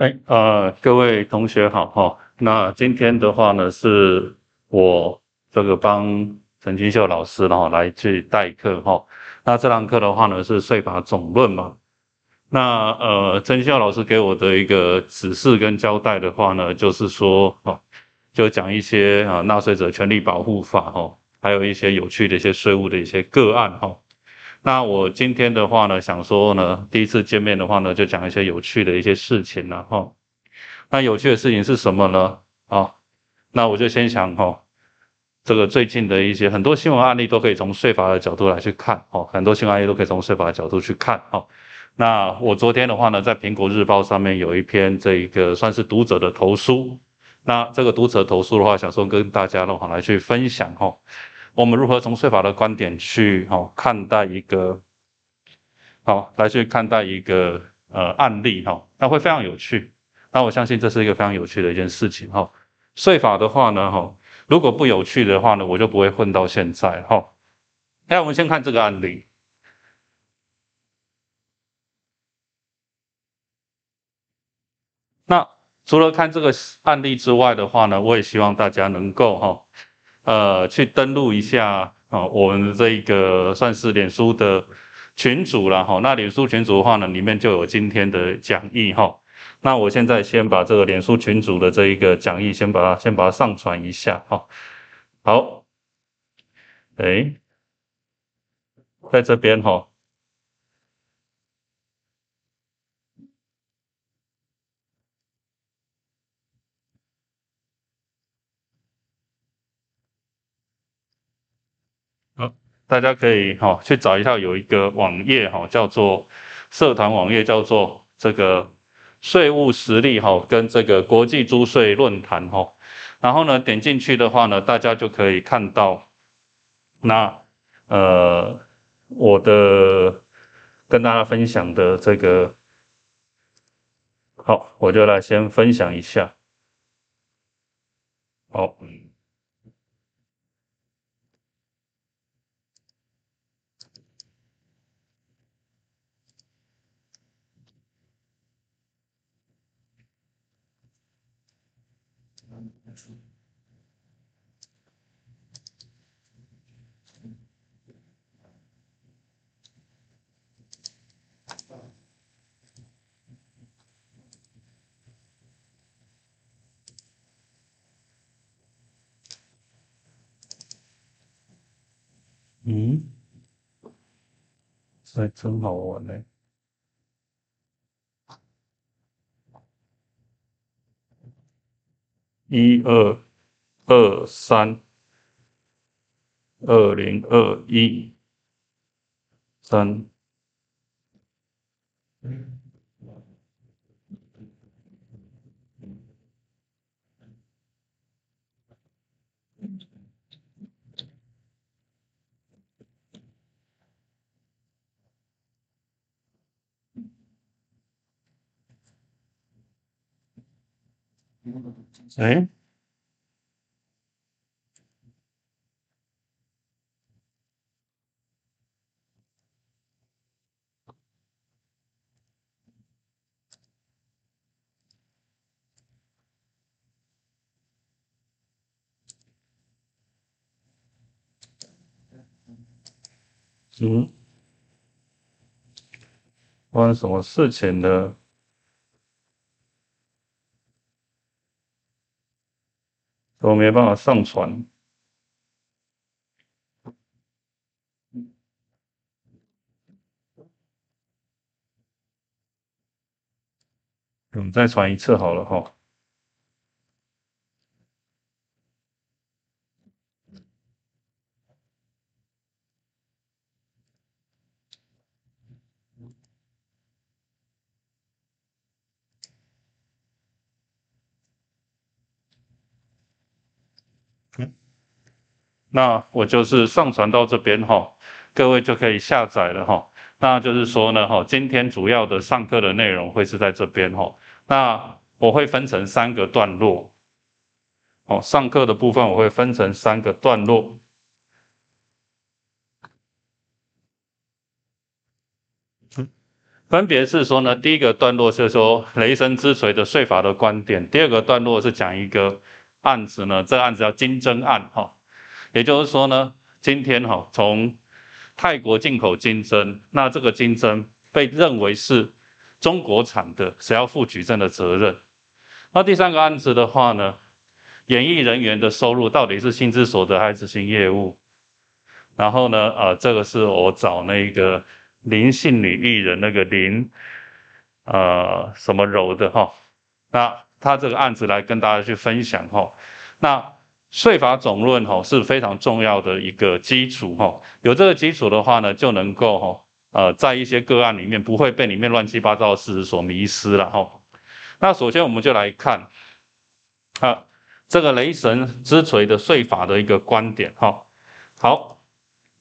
哎，呃，各位同学好哈。那今天的话呢，是我这个帮陈金秀老师然后来去代课哈。那这堂课的话呢，是税法总论嘛。那呃，陈金秀老师给我的一个指示跟交代的话呢，就是说哦，就讲一些啊纳税者权利保护法哈，还有一些有趣的一些税务的一些个案哈。那我今天的话呢，想说呢，第一次见面的话呢，就讲一些有趣的一些事情了哈。那有趣的事情是什么呢？啊，那我就先想哈，这个最近的一些很多新闻案例都可以从税法的角度来去看哦，很多新闻案例都可以从税法的角度去看哦。那我昨天的话呢，在苹果日报上面有一篇这一个算是读者的投书，那这个读者投诉的话，想说跟大家的话来去分享哈。我们如何从税法的观点去哈看待一个好来去看待一个呃案例哈，那会非常有趣。那我相信这是一个非常有趣的一件事情哈。税法的话呢哈，如果不有趣的话呢，我就不会混到现在哈。那我们先看这个案例。那除了看这个案例之外的话呢，我也希望大家能够哈。呃，去登录一下啊，我们这一个算是脸书的群主了哈。那脸书群主的话呢，里面就有今天的讲义哈。那我现在先把这个脸书群组的这一个讲义，先把它先把它上传一下哈。好，哎，在这边哈。大家可以哈去找一下，有一个网页哈，叫做社团网页，叫做这个税务实力哈，跟这个国际租税论坛哈。然后呢，点进去的话呢，大家就可以看到那呃我的跟大家分享的这个，好，我就来先分享一下，好。嗯，这真好玩呢。一二二三，二零二一三。哎，嗯，发生什么事情呢？都没办法上传，我们再传一次好了哈。那我就是上传到这边哈，各位就可以下载了哈。那就是说呢哈，今天主要的上课的内容会是在这边哈。那我会分成三个段落，哦，上课的部分我会分成三个段落。分别是说呢，第一个段落是说雷神之锤的税法的观点，第二个段落是讲一个案子呢，这个案子叫金针案哈，也就是说呢，今天哈从泰国进口金针，那这个金针被认为是中国产的，谁要负举证的责任？那第三个案子的话呢，演艺人员的收入到底是薪资所得还是新业务？然后呢，呃，这个是我找那个。林姓女艺人那个林，呃，什么柔的哈？那他这个案子来跟大家去分享哈。那税法总论哈是非常重要的一个基础哈。有这个基础的话呢，就能够哈呃在一些个案里面不会被里面乱七八糟的事实所迷失了哈。那首先我们就来看啊这个雷神之锤的税法的一个观点哈。好。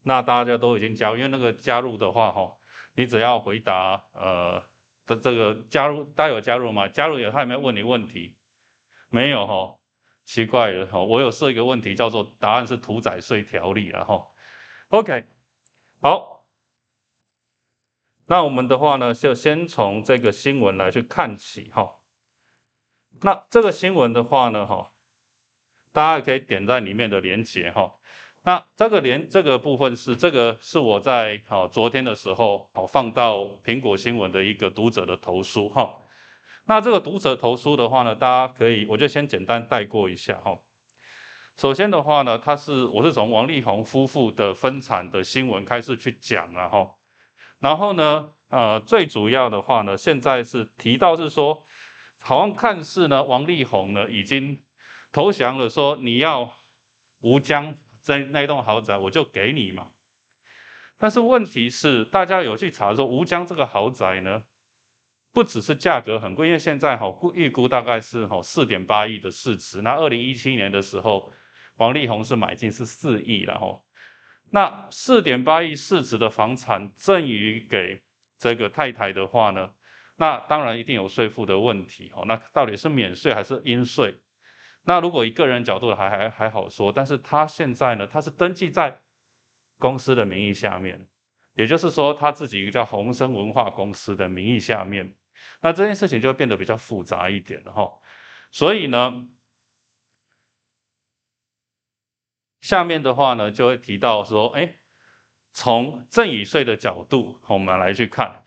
那大家都已经加入，因为那个加入的话，哈，你只要回答，呃，的这个加入，大家有加入吗？加入有他有没有问你问题？没有哈，奇怪了哈，我有设一个问题，叫做答案是屠宰税条例了哈。OK，好，那我们的话呢，就先从这个新闻来去看起哈。那这个新闻的话呢，哈，大家可以点在里面的连接哈。那这个连这个部分是这个是我在好昨天的时候好放到苹果新闻的一个读者的投书哈。那这个读者投书的话呢，大家可以我就先简单带过一下哈。首先的话呢，他是我是从王力宏夫妇的分产的新闻开始去讲了哈。然后呢，呃，最主要的话呢，现在是提到是说，好像看似呢，王力宏呢已经投降了，说你要吴江。在那栋豪宅，我就给你嘛。但是问题是，大家有去查说，吴江这个豪宅呢，不只是价格很贵，因为现在哈估预估大概是哈四点八亿的市值。那二零一七年的时候，王力宏是买进是四亿了哈。那四点八亿市值的房产赠予给这个太太的话呢，那当然一定有税负的问题哦。那到底是免税还是应税？那如果以个人角度还还还好说，但是他现在呢，他是登记在公司的名义下面，也就是说他自己一个叫宏生文化公司的名义下面，那这件事情就变得比较复杂一点了哈。所以呢，下面的话呢就会提到说，哎，从赠与税的角度，我们来去看，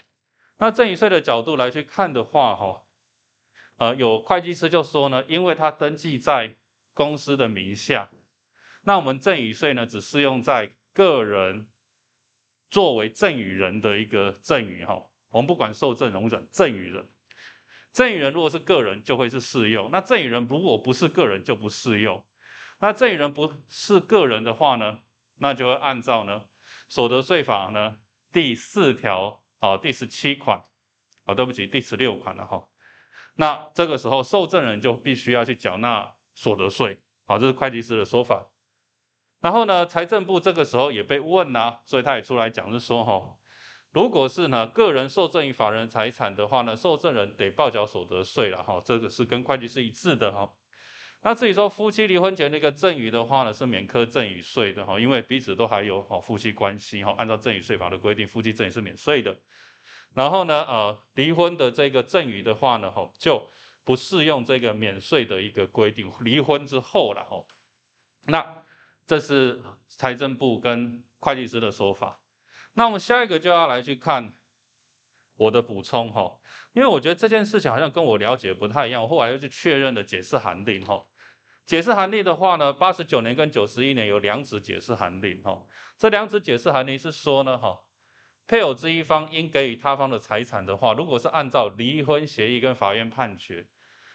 那赠与税的角度来去看的话，哈。呃，有会计师就说呢，因为他登记在公司的名下，那我们赠与税呢只适用在个人作为赠与人的一个赠与哈，我们不管受赠人、赠与人，赠与人如果是个人就会是适用，那赠与人如果不是个人就不适用，那赠与人不是个人的话呢，那就会按照呢所得税法呢第四条啊第十七款。啊对不起第十六款了哈。那这个时候，受赠人就必须要去缴纳所得税，好，这是会计师的说法。然后呢，财政部这个时候也被问啊，所以他也出来讲，是说哈，如果是呢个人受赠于法人财产的话呢，受赠人得报缴所得税了哈，这个是跟会计师一致的哈。那至于说夫妻离婚前那个赠与的话呢，是免科赠与税的哈，因为彼此都还有哈夫妻关系哈，按照赠与税法的规定，夫妻赠与是免税的。然后呢，呃，离婚的这个赠与的话呢，吼，就不适用这个免税的一个规定。离婚之后了，吼，那这是财政部跟会计师的说法。那我们下一个就要来去看我的补充，哈，因为我觉得这件事情好像跟我了解不太一样，我后来又去确认的解释函令，哈，解释函令的话呢，八十九年跟九十一年有两纸解释函令，哈，这两纸解释函令是说呢，哈。配偶之一方应给予他方的财产的话，如果是按照离婚协议跟法院判决，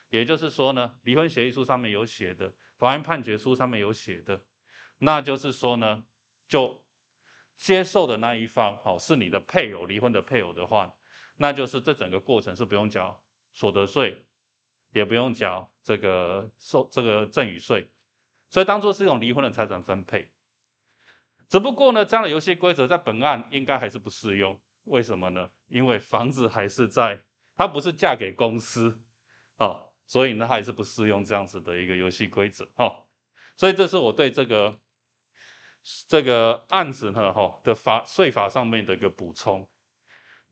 也就是说呢，离婚协议书上面有写的，法院判决书上面有写的，那就是说呢，就接受的那一方，好是你的配偶，离婚的配偶的话，那就是这整个过程是不用交所得税，也不用交这个受这个赠与税，所以当做是一种离婚的财产分配。只不过呢，这样的游戏规则在本案应该还是不适用。为什么呢？因为房子还是在，它不是嫁给公司啊，所以呢，还是不适用这样子的一个游戏规则哈。所以这是我对这个这个案子呢哈的法税法上面的一个补充。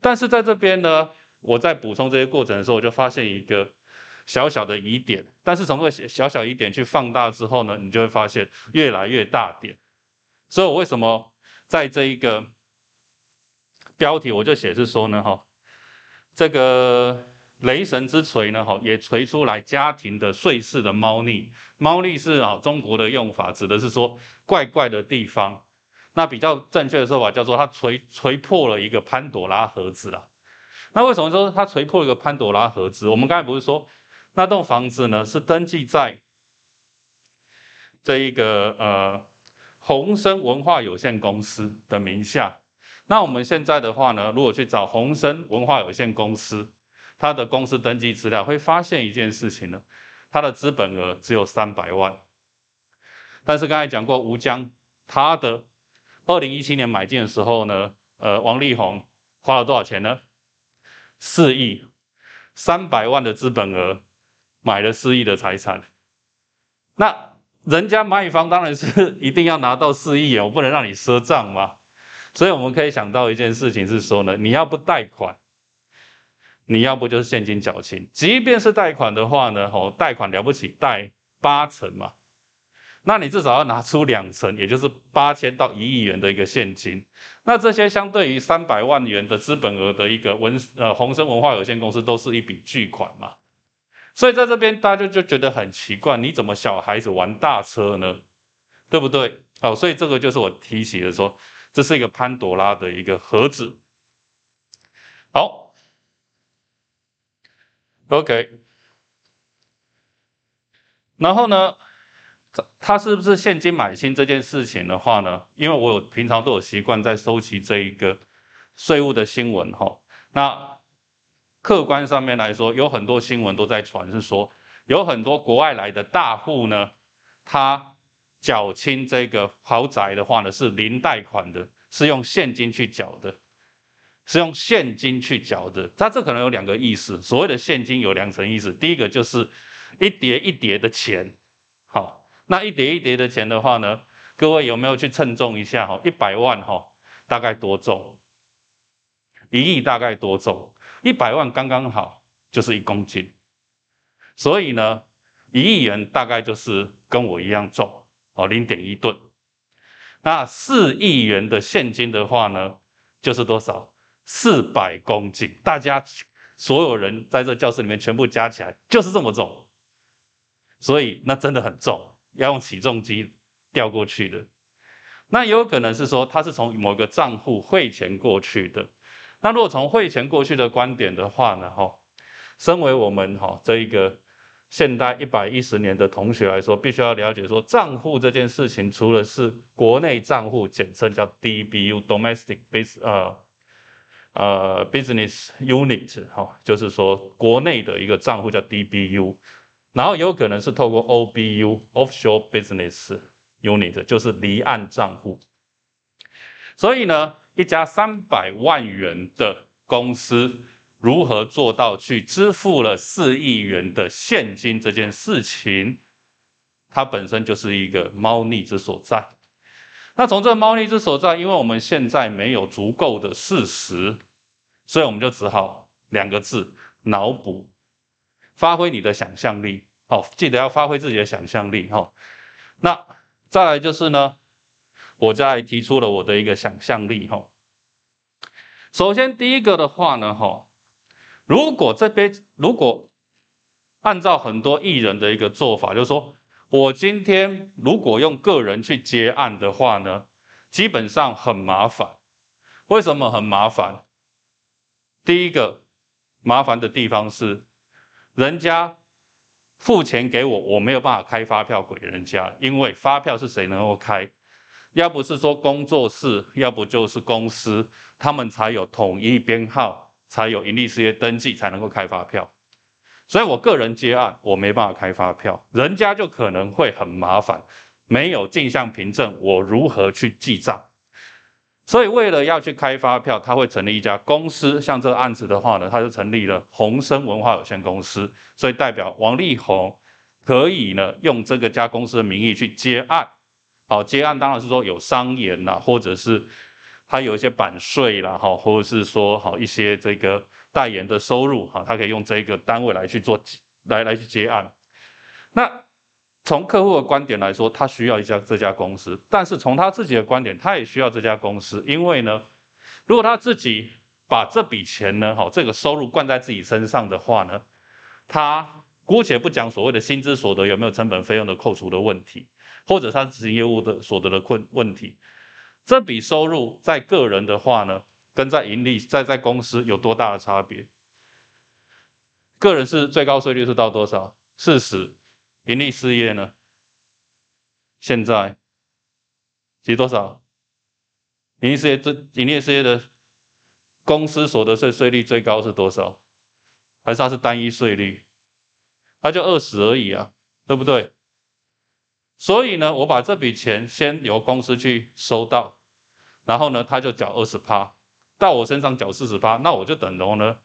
但是在这边呢，我在补充这些过程的时候，我就发现一个小小的疑点。但是从这个小小疑点去放大之后呢，你就会发现越来越大点。所以我为什么在这一个标题我就写是说呢？哈，这个。雷神之锤呢？哈，也锤出来家庭的碎事的猫腻。猫腻是啊，中国的用法，指的是说怪怪的地方。那比较正确的说法叫做它锤锤破了一个潘朵拉盒子了。那为什么说它锤破一个潘朵拉盒子？我们刚才不是说那栋房子呢是登记在这一个呃宏生文化有限公司的名下？那我们现在的话呢，如果去找宏生文化有限公司。他的公司登记资料会发现一件事情呢，他的资本额只有三百万，但是刚才讲过吴江，他的二零一七年买进的时候呢，呃，王力宏花了多少钱呢？四亿，三百万的资本额买了四亿的财产，那人家卖方当然是一定要拿到四亿，我不能让你赊账嘛，所以我们可以想到一件事情是说呢，你要不贷款。你要不就是现金缴清，即便是贷款的话呢，吼，贷款了不起，贷八成嘛，那你至少要拿出两成，也就是八千到一亿元的一个现金。那这些相对于三百万元的资本额的一个文呃宏生文化有限公司，都是一笔巨款嘛。所以在这边大家就就觉得很奇怪，你怎么小孩子玩大车呢？对不对？好，所以这个就是我提起的说，这是一个潘多拉的一个盒子。好。OK，然后呢，他是不是现金买新这件事情的话呢？因为我有平常都有习惯在收集这一个税务的新闻哈。那客观上面来说，有很多新闻都在传，是说有很多国外来的大户呢，他缴清这个豪宅的话呢，是零贷款的，是用现金去缴的。是用现金去缴的，它这可能有两个意思。所谓的现金有两层意思，第一个就是一叠一叠的钱，好，那一叠一叠的钱的话呢，各位有没有去称重一下？哈，一百万哈，大概多重？一亿大概多重？一百万刚刚好就是一公斤，所以呢，一亿元大概就是跟我一样重，哦，零点一吨。那四亿元的现金的话呢，就是多少？四百公斤，大家所有人在这教室里面全部加起来就是这么重，所以那真的很重，要用起重机吊过去的。那也有可能是说他是从某个账户汇钱过去的。那如果从汇钱过去的观点的话呢，哈，身为我们哈这一个现代一百一十年的同学来说，必须要了解说账户这件事情，除了是国内账户，简称叫 DBU（Domestic Base） 呃。呃，business unit 哈，就是说国内的一个账户叫 DBU，然后有可能是透过 OBU（Offshore Business Unit），就是离岸账户。所以呢，一家三百万元的公司如何做到去支付了四亿元的现金这件事情，它本身就是一个猫腻之所在。那从这个猫腻之所在，因为我们现在没有足够的事实，所以我们就只好两个字：脑补，发挥你的想象力。好，记得要发挥自己的想象力。哈，那再来就是呢，我再提出了我的一个想象力。哈，首先第一个的话呢，哈，如果这边如果按照很多艺人的一个做法，就是说。我今天如果用个人去接案的话呢，基本上很麻烦。为什么很麻烦？第一个麻烦的地方是，人家付钱给我，我没有办法开发票给人家，因为发票是谁能够开？要不是说工作室，要不就是公司，他们才有统一编号，才有盈利事业登记，才能够开发票。所以我个人接案，我没办法开发票，人家就可能会很麻烦，没有镜像凭证，我如何去记账？所以为了要去开发票，他会成立一家公司。像这个案子的话呢，他就成立了宏生文化有限公司，所以代表王力宏可以呢用这个家公司的名义去接案。好，接案当然是说有商言呐，或者是他有一些版税啦，哈，或者是说好一些这个代言的收入，哈，他可以用这个单位来去做来来去接案。那从客户的观点来说，他需要一家这家公司，但是从他自己的观点，他也需要这家公司，因为呢，如果他自己把这笔钱呢，哈，这个收入灌在自己身上的话呢，他姑且不讲所谓的薪资所得有没有成本费用的扣除的问题。或者他执行业务的所得的困问题，这笔收入在个人的话呢，跟在盈利在在公司有多大的差别？个人是最高税率是到多少？四十，盈利事业呢？现在，几多少？盈利事业这盈利事业的公司所得税税率最高是多少？还是它是单一税率？它就二十而已啊，对不对？所以呢，我把这笔钱先由公司去收到，然后呢，他就缴二十趴，到我身上缴四十趴，那我就等同呢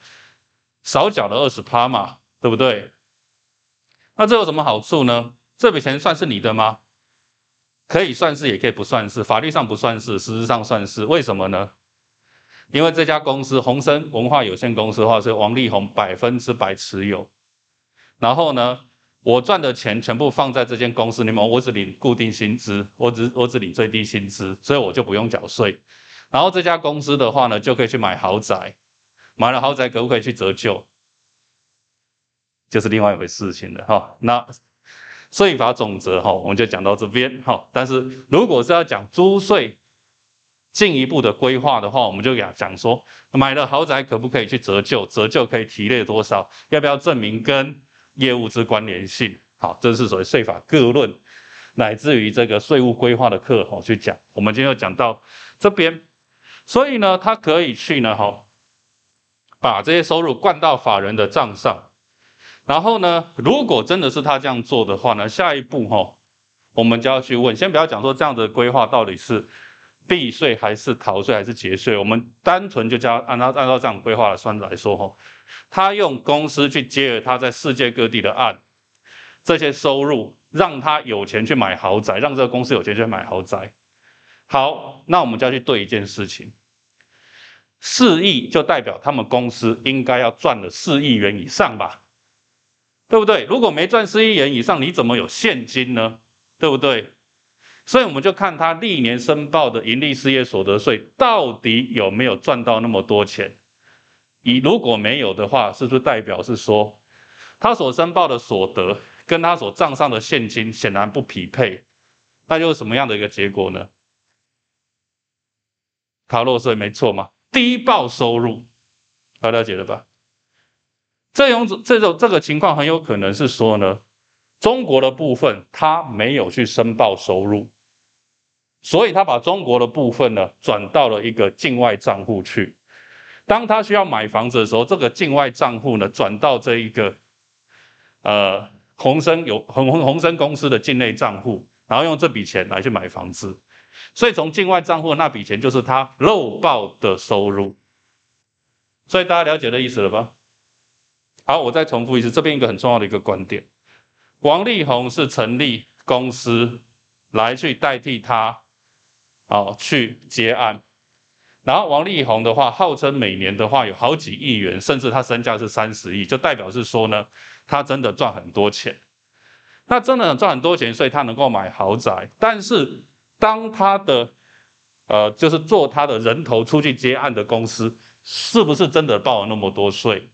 少缴了二十趴嘛，对不对？那这有什么好处呢？这笔钱算是你的吗？可以算是，也可以不算是，法律上不算是，实质上算是。为什么呢？因为这家公司宏生文化有限公司的话是王力宏百分之百持有，然后呢？我赚的钱全部放在这间公司里面，我只领固定薪资，我只我只领最低薪资，所以我就不用缴税。然后这家公司的话呢，就可以去买豪宅，买了豪宅可不可以去折旧？就是另外一回事情了哈。那税法总则哈，我们就讲到这边哈。但是如果是要讲租税进一步的规划的话，我们就讲讲说，买了豪宅可不可以去折旧？折旧可以提列多少？要不要证明跟？业务之关联性，好，这是所谓税法各论，乃至于这个税务规划的课，好去讲。我们今天要讲到这边，所以呢，他可以去呢，哈，把这些收入灌到法人的账上，然后呢，如果真的是他这样做的话呢，下一步哈，我们就要去问，先不要讲说这样的规划到底是避税还是逃税还是节税，我们单纯就叫按照按照这样规划的算来说，哈。他用公司去接了他在世界各地的案，这些收入让他有钱去买豪宅，让这个公司有钱去买豪宅。好，那我们就要去对一件事情，四亿就代表他们公司应该要赚了四亿元以上吧，对不对？如果没赚四亿元以上，你怎么有现金呢？对不对？所以我们就看他历年申报的盈利事业所得税到底有没有赚到那么多钱。以如果没有的话，是不是代表是说，他所申报的所得跟他所账上的现金显然不匹配？那就是什么样的一个结果呢？逃漏税没错嘛，低报收入，大家了解了吧？这种这种这个情况很有可能是说呢，中国的部分他没有去申报收入，所以他把中国的部分呢转到了一个境外账户去。当他需要买房子的时候，这个境外账户呢转到这一个呃宏生有宏宏宏生公司的境内账户，然后用这笔钱来去买房子，所以从境外账户那笔钱就是他漏报的收入。所以大家了解的意思了吧？好，我再重复一次，这边一个很重要的一个观点：王力宏是成立公司来去代替他，好去结案。然后王力宏的话，号称每年的话有好几亿元，甚至他身价是三十亿，就代表是说呢，他真的赚很多钱。那真的赚很多钱，所以他能够买豪宅。但是当他的呃，就是做他的人头出去接案的公司，是不是真的报了那么多税？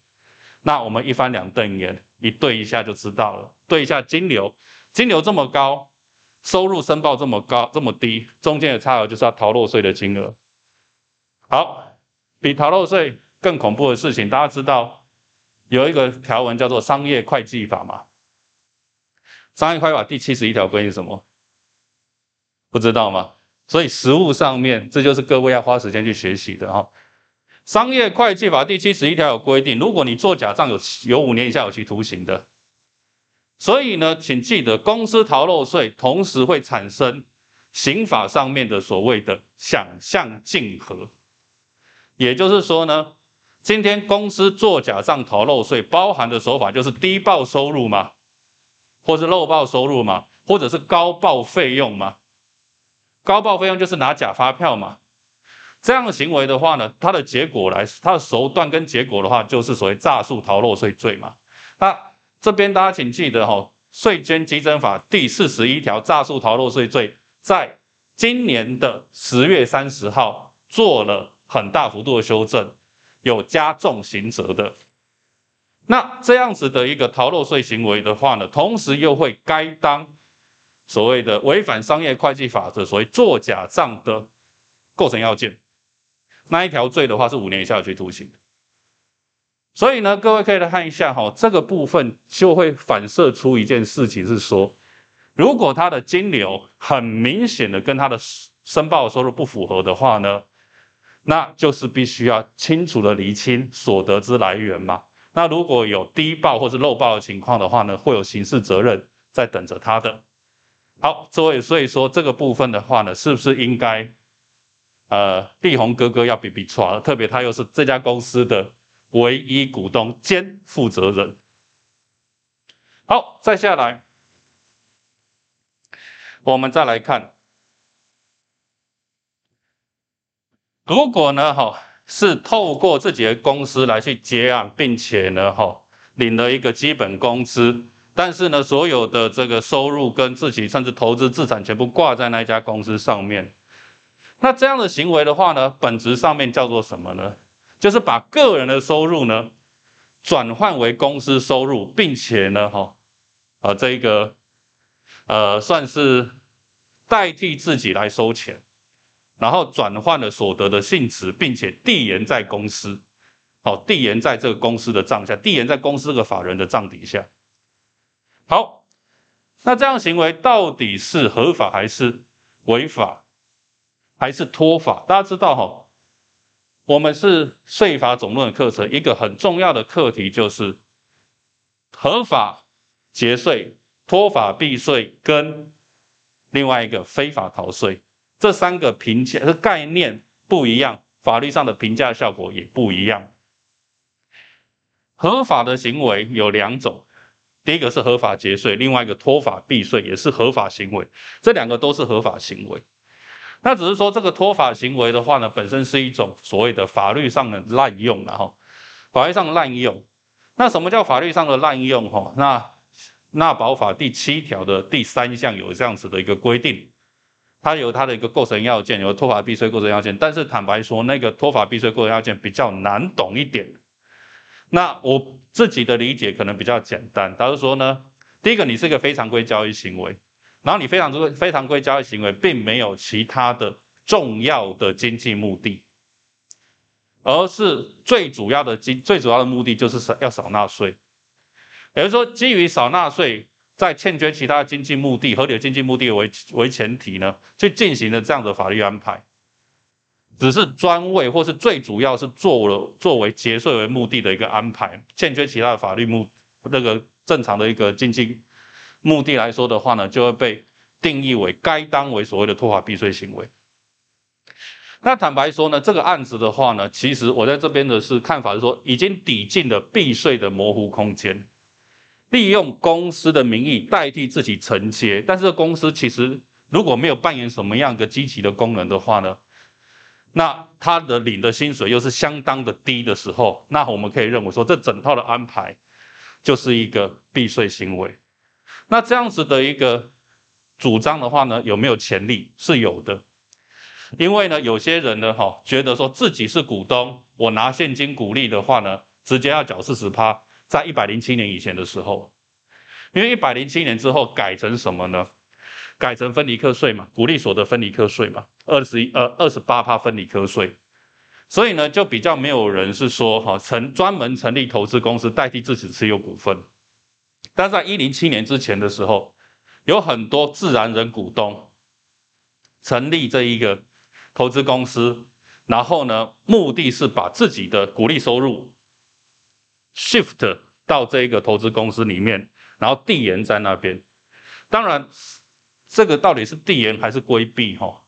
那我们一翻两瞪眼，一对一下就知道了。对一下金流，金流这么高，收入申报这么高这么低，中间的差额就是要逃漏税的金额。好，比逃漏税更恐怖的事情，大家知道有一个条文叫做商业会计法吗？商业会计法第七十一条规定什么？不知道吗？所以实务上面，这就是各位要花时间去学习的哈。商业会计法第七十一条有规定，如果你做假账，有有五年以下有期徒刑的。所以呢，请记得，公司逃漏税同时会产生刑法上面的所谓的想象竞合。也就是说呢，今天公司做假账逃漏税，包含的手法就是低报收入嘛，或是漏报收入嘛，或者是高报费用嘛。高报费用就是拿假发票嘛。这样的行为的话呢，它的结果来，它的手段跟结果的话，就是所谓诈术逃漏税罪嘛。那这边大家请记得哈，《税捐稽征法》第四十一条，诈术逃漏税罪，在今年的十月三十号做了很大幅度的修正，有加重刑责的。那这样子的一个逃漏税行为的话呢，同时又会该当所谓的违反商业会计法则，所谓作假账的构成要件。那一条罪的话是五年以下有期徒刑。所以呢，各位可以来看一下哈，这个部分就会反射出一件事情是说，如果他的金流很明显的跟他的申报收入不符合的话呢，那就是必须要清楚的厘清所得之来源嘛。那如果有低报或是漏报的情况的话呢，会有刑事责任在等着他的。好，这位，所以说这个部分的话呢，是不是应该，呃，力宏哥哥要比比错，特别他又是这家公司的。唯一股东兼负责人。好，再下来，我们再来看，如果呢，哈，是透过自己的公司来去结案，并且呢，哈，领了一个基本工资，但是呢，所有的这个收入跟自己甚至投资资产全部挂在那家公司上面，那这样的行为的话呢，本质上面叫做什么呢？就是把个人的收入呢转换为公司收入，并且呢，哈，啊，这个，呃，算是代替自己来收钱，然后转换了所得的性质，并且递延在公司，好，递延在这个公司的账下，递延在公司这个法人的账底下。好，那这样行为到底是合法还是违法，还是脱法？大家知道哈？我们是税法总论的课程，一个很重要的课题就是合法节税、脱法避税跟另外一个非法逃税，这三个评价的概念不一样，法律上的评价效果也不一样。合法的行为有两种，第一个是合法节税，另外一个脱法避税也是合法行为，这两个都是合法行为。那只是说这个脱法行为的话呢，本身是一种所谓的法律上的滥用了哈法律上滥用。那什么叫法律上的滥用？哈，那纳保法第七条的第三项有这样子的一个规定，它有它的一个构成要件，有脱法避税构成要件。但是坦白说，那个脱法避税构成要件比较难懂一点。那我自己的理解可能比较简单，他是说呢，第一个，你是一个非常规交易行为。然后你非常规非常规交易行为，并没有其他的重要的经济目的，而是最主要的经最主要的目的就是少要少纳税。也就是说，基于少纳税，在欠缺其他经济目的、合理的经济目的为为前提呢，去进行的这样的法律安排，只是专为或是最主要是做了作为节税为目的的一个安排，欠缺其他的法律目那个正常的一个经济。目的来说的话呢，就会被定义为该当为所谓的脱法避税行为。那坦白说呢，这个案子的话呢，其实我在这边的是看法是说，已经抵进了避税的模糊空间，利用公司的名义代替自己承接，但是公司其实如果没有扮演什么样的积极的功能的话呢，那他的领的薪水又是相当的低的时候，那我们可以认为说，这整套的安排就是一个避税行为。那这样子的一个主张的话呢，有没有潜力？是有的，因为呢，有些人呢，哈，觉得说自己是股东，我拿现金股利的话呢，直接要缴四十趴，在一百零七年以前的时候，因为一百零七年之后改成什么呢？改成分离课税嘛，股利所得分离课税嘛，二十一呃二十八趴分离课税，所以呢，就比较没有人是说哈成专门成立投资公司代替自己持有股份。但在一零七年之前的时候，有很多自然人股东成立这一个投资公司，然后呢，目的是把自己的股利收入 shift 到这一个投资公司里面，然后递延在那边。当然，这个到底是递延还是规避？哈，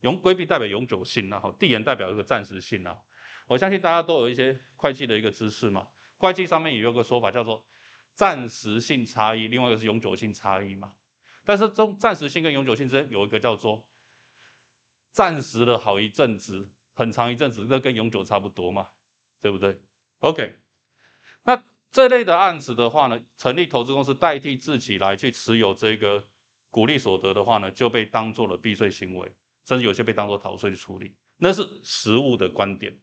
永规避代表永久性，然后递延代表一个暂时性啊。我相信大家都有一些会计的一个知识嘛，会计上面也有个说法叫做。暂时性差异，另外一个是永久性差异嘛？但是中暂时性跟永久性之间有一个叫做暂时的好一阵子，很长一阵子，这跟永久差不多嘛，对不对？OK，那这类的案子的话呢，成立投资公司代替自己来去持有这个股利所得的话呢，就被当做了避税行为，甚至有些被当做逃税处理，那是实务的观点。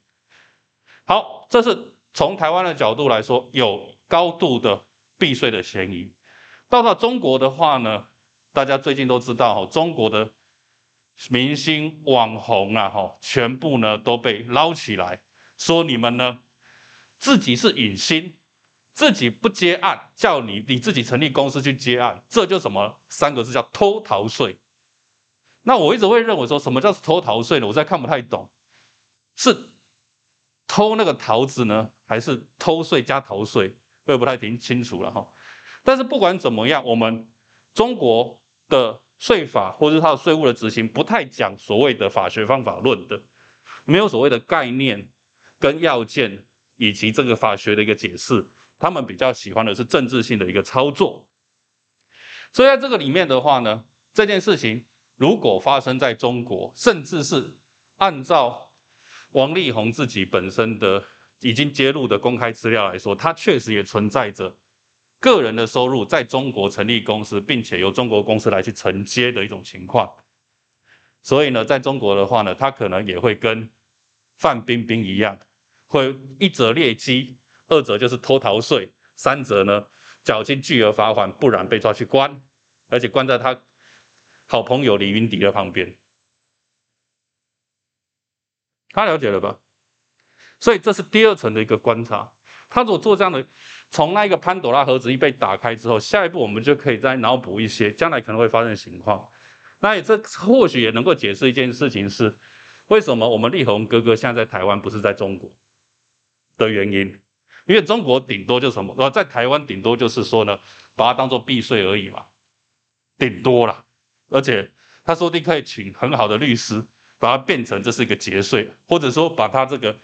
好，这是从台湾的角度来说，有高度的避税的嫌疑。到了中国的话呢，大家最近都知道哈，中国的明星网红啊，哈，全部呢都被捞起来，说你们呢自己是隐星，自己不接案，叫你你自己成立公司去接案，这就什么三个字叫偷逃税。那我一直会认为说什么叫偷逃税呢？我在看不太懂，是偷那个桃子呢，还是偷税加逃税？我也不太听清楚了哈。但是不管怎么样，我们中国的税法或者它的税务的执行不太讲所谓的法学方法论的，没有所谓的概念跟要件以及这个法学的一个解释，他们比较喜欢的是政治性的一个操作。所以在这个里面的话呢，这件事情如果发生在中国，甚至是按照王力宏自己本身的已经揭露的公开资料来说，他确实也存在着。个人的收入在中国成立公司，并且由中国公司来去承接的一种情况，所以呢，在中国的话呢，他可能也会跟范冰冰一样，会一则劣迹，二则就是偷逃税，三则呢缴清巨额罚款，不然被抓去关，而且关在他好朋友李云迪的旁边。他了解了吧？所以这是第二层的一个观察，他如果做这样的。从那一个潘朵拉盒子一被打开之后，下一步我们就可以再脑补一些将来可能会发生的情况。那也这或许也能够解释一件事情是，为什么我们力宏哥哥现在在台湾不是在中国的原因？因为中国顶多就什么，在台湾顶多就是说呢，把它当做避税而已嘛，顶多了。而且他说不定可以请很好的律师，把它变成这是一个节税，或者说把它这个。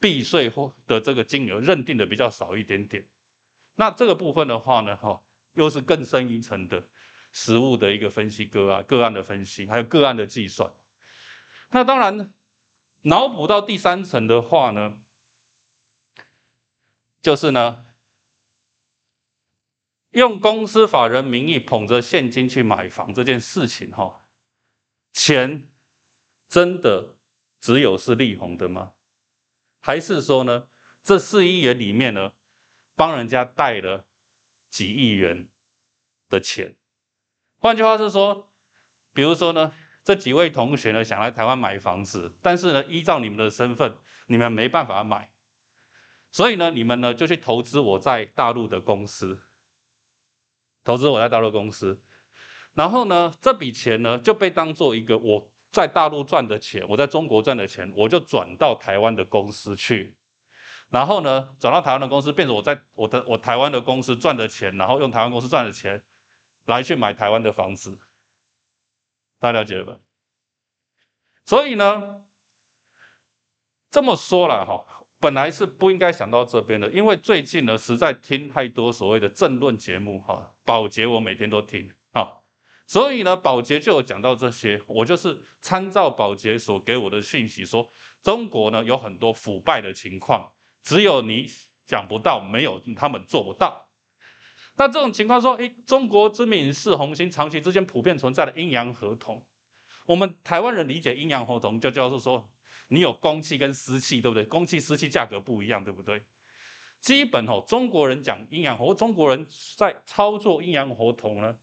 避税或的这个金额认定的比较少一点点，那这个部分的话呢，哈，又是更深一层的实物的一个分析个案个案的分析，还有个案的计算。那当然，脑补到第三层的话呢，就是呢，用公司法人名义捧着现金去买房这件事情，哈，钱真的只有是利红的吗？还是说呢，这四亿元里面呢，帮人家贷了几亿元的钱。换句话是说，比如说呢，这几位同学呢想来台湾买房子，但是呢，依照你们的身份，你们没办法买，所以呢，你们呢就去投资我在大陆的公司，投资我在大陆公司，然后呢，这笔钱呢就被当做一个我。在大陆赚的钱，我在中国赚的钱，我就转到台湾的公司去，然后呢，转到台湾的公司，变成我在我的我台湾的公司赚的钱，然后用台湾公司赚的钱来去买台湾的房子，大家了解了吧？所以呢，这么说了哈，本来是不应该想到这边的，因为最近呢，实在听太多所谓的政论节目哈，保洁我每天都听啊。所以呢，保洁就有讲到这些，我就是参照保洁所给我的讯息说，中国呢有很多腐败的情况，只有你讲不到，没有他们做不到。那这种情况说，诶，中国之名是红星长期之间普遍存在的阴阳合同，我们台湾人理解阴阳合同就叫做说，你有公气跟私气，对不对？公气私气价格不一样，对不对？基本哦，中国人讲阴阳合，中国人在操作阴阳合同呢。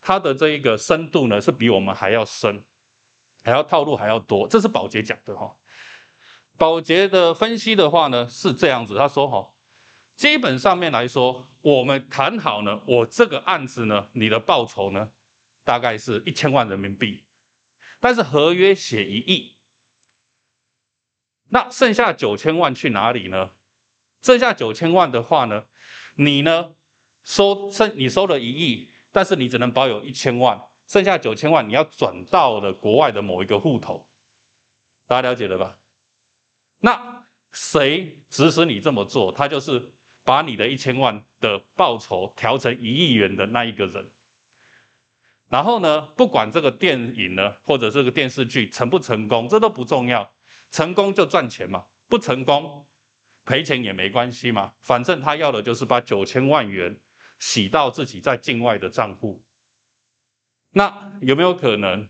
它的这一个深度呢，是比我们还要深，还要套路还要多，这是保洁讲的哈。保洁的分析的话呢是这样子，他说哈，基本上面来说，我们谈好呢，我这个案子呢，你的报酬呢，大概是一千万人民币，但是合约写一亿，那剩下九千万去哪里呢？剩下九千万的话呢，你呢收剩你收了一亿。但是你只能保有一千万，剩下九千万你要转到了国外的某一个户头，大家了解了吧？那谁指使你这么做？他就是把你的一千万的报酬调成一亿元的那一个人。然后呢，不管这个电影呢，或者这个电视剧成不成功，这都不重要。成功就赚钱嘛，不成功赔钱也没关系嘛，反正他要的就是把九千万元洗到自己在境外的账户。那有没有可能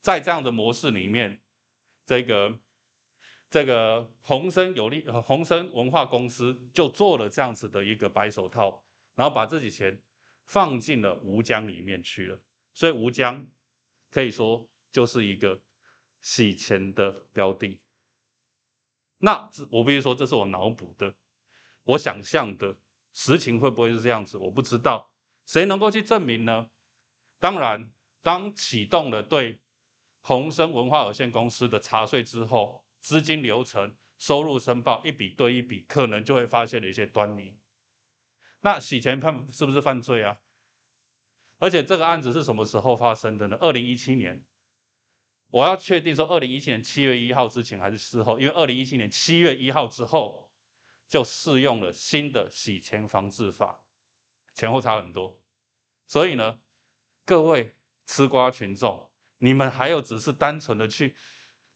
在这样的模式里面，这个这个宏生有利宏生文化公司就做了这样子的一个白手套，然后把自己钱放进了吴江里面去了，所以吴江可以说就是一个洗钱的标的。那我必须说，这是我脑补的，我想象的实情会不会是这样子？我不知道，谁能够去证明呢？当然，当启动了对宏生文化有限公司的查税之后，资金流程、收入申报一笔对一笔，可能就会发现了一些端倪。那洗钱犯是不是犯罪啊？而且这个案子是什么时候发生的呢？二零一七年。我要确定说，二零一七年七月一号之前还是事后？因为二零一七年七月一号之后就适用了新的洗钱防治法，前后差很多。所以呢，各位吃瓜群众，你们还有只是单纯的去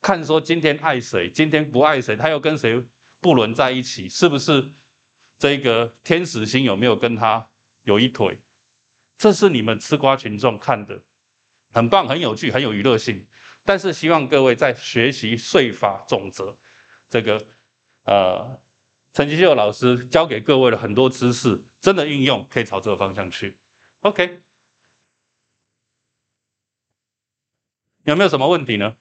看说今天爱谁，今天不爱谁，他又跟谁不伦在一起，是不是这个天使星有没有跟他有一腿？这是你们吃瓜群众看的。很棒，很有趣，很有娱乐性。但是希望各位在学习税法总则，这个呃，陈吉秀老师教给各位的很多知识，真的运用可以朝这个方向去。OK，有没有什么问题呢？